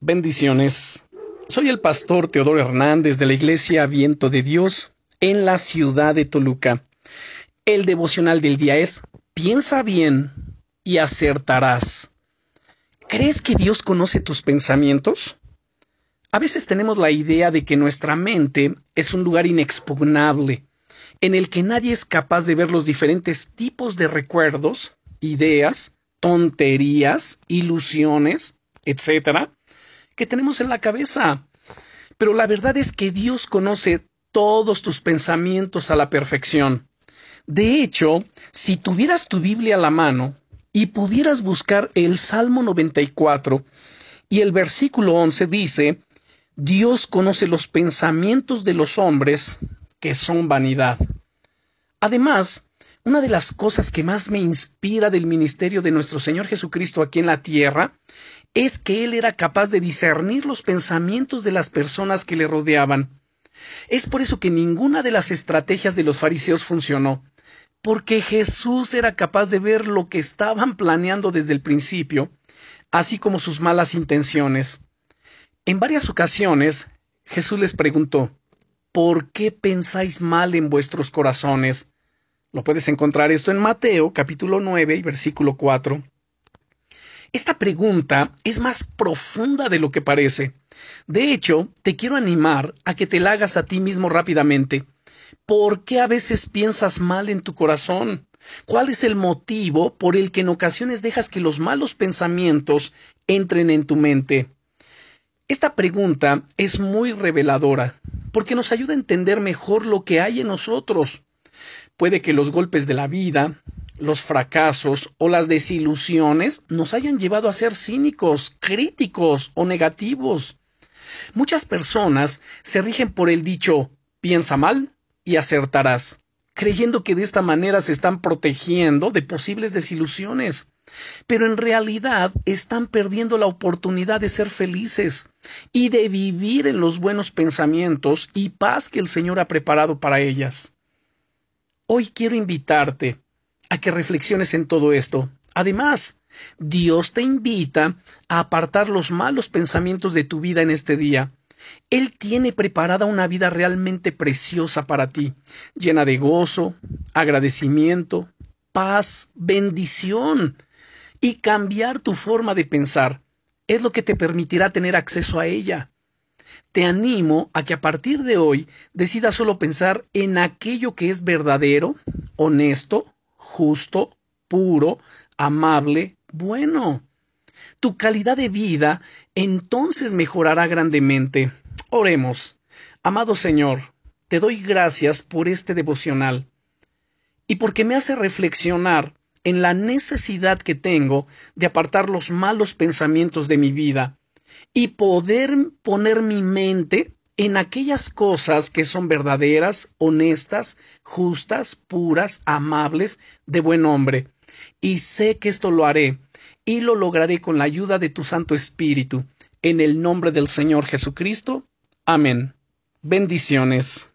Bendiciones. Soy el pastor Teodoro Hernández de la Iglesia Viento de Dios en la ciudad de Toluca. El devocional del día es Piensa bien y acertarás. ¿Crees que Dios conoce tus pensamientos? A veces tenemos la idea de que nuestra mente es un lugar inexpugnable, en el que nadie es capaz de ver los diferentes tipos de recuerdos, ideas, tonterías, ilusiones, etcétera, que tenemos en la cabeza. Pero la verdad es que Dios conoce todos tus pensamientos a la perfección. De hecho, si tuvieras tu Biblia a la mano y pudieras buscar el Salmo 94 y el versículo 11 dice, Dios conoce los pensamientos de los hombres que son vanidad. Además, una de las cosas que más me inspira del ministerio de nuestro Señor Jesucristo aquí en la tierra es que Él era capaz de discernir los pensamientos de las personas que le rodeaban. Es por eso que ninguna de las estrategias de los fariseos funcionó, porque Jesús era capaz de ver lo que estaban planeando desde el principio, así como sus malas intenciones. En varias ocasiones, Jesús les preguntó, ¿por qué pensáis mal en vuestros corazones? Lo puedes encontrar esto en Mateo capítulo 9 y versículo 4. Esta pregunta es más profunda de lo que parece. De hecho, te quiero animar a que te la hagas a ti mismo rápidamente. ¿Por qué a veces piensas mal en tu corazón? ¿Cuál es el motivo por el que en ocasiones dejas que los malos pensamientos entren en tu mente? Esta pregunta es muy reveladora, porque nos ayuda a entender mejor lo que hay en nosotros. Puede que los golpes de la vida, los fracasos o las desilusiones nos hayan llevado a ser cínicos, críticos o negativos. Muchas personas se rigen por el dicho piensa mal y acertarás, creyendo que de esta manera se están protegiendo de posibles desilusiones. Pero en realidad están perdiendo la oportunidad de ser felices y de vivir en los buenos pensamientos y paz que el Señor ha preparado para ellas. Hoy quiero invitarte a que reflexiones en todo esto. Además, Dios te invita a apartar los malos pensamientos de tu vida en este día. Él tiene preparada una vida realmente preciosa para ti, llena de gozo, agradecimiento, paz, bendición. Y cambiar tu forma de pensar es lo que te permitirá tener acceso a ella te animo a que a partir de hoy decidas solo pensar en aquello que es verdadero, honesto, justo, puro, amable, bueno. Tu calidad de vida entonces mejorará grandemente. Oremos. Amado Señor, te doy gracias por este devocional y porque me hace reflexionar en la necesidad que tengo de apartar los malos pensamientos de mi vida y poder poner mi mente en aquellas cosas que son verdaderas, honestas, justas, puras, amables, de buen hombre. Y sé que esto lo haré, y lo lograré con la ayuda de tu Santo Espíritu, en el nombre del Señor Jesucristo. Amén. Bendiciones.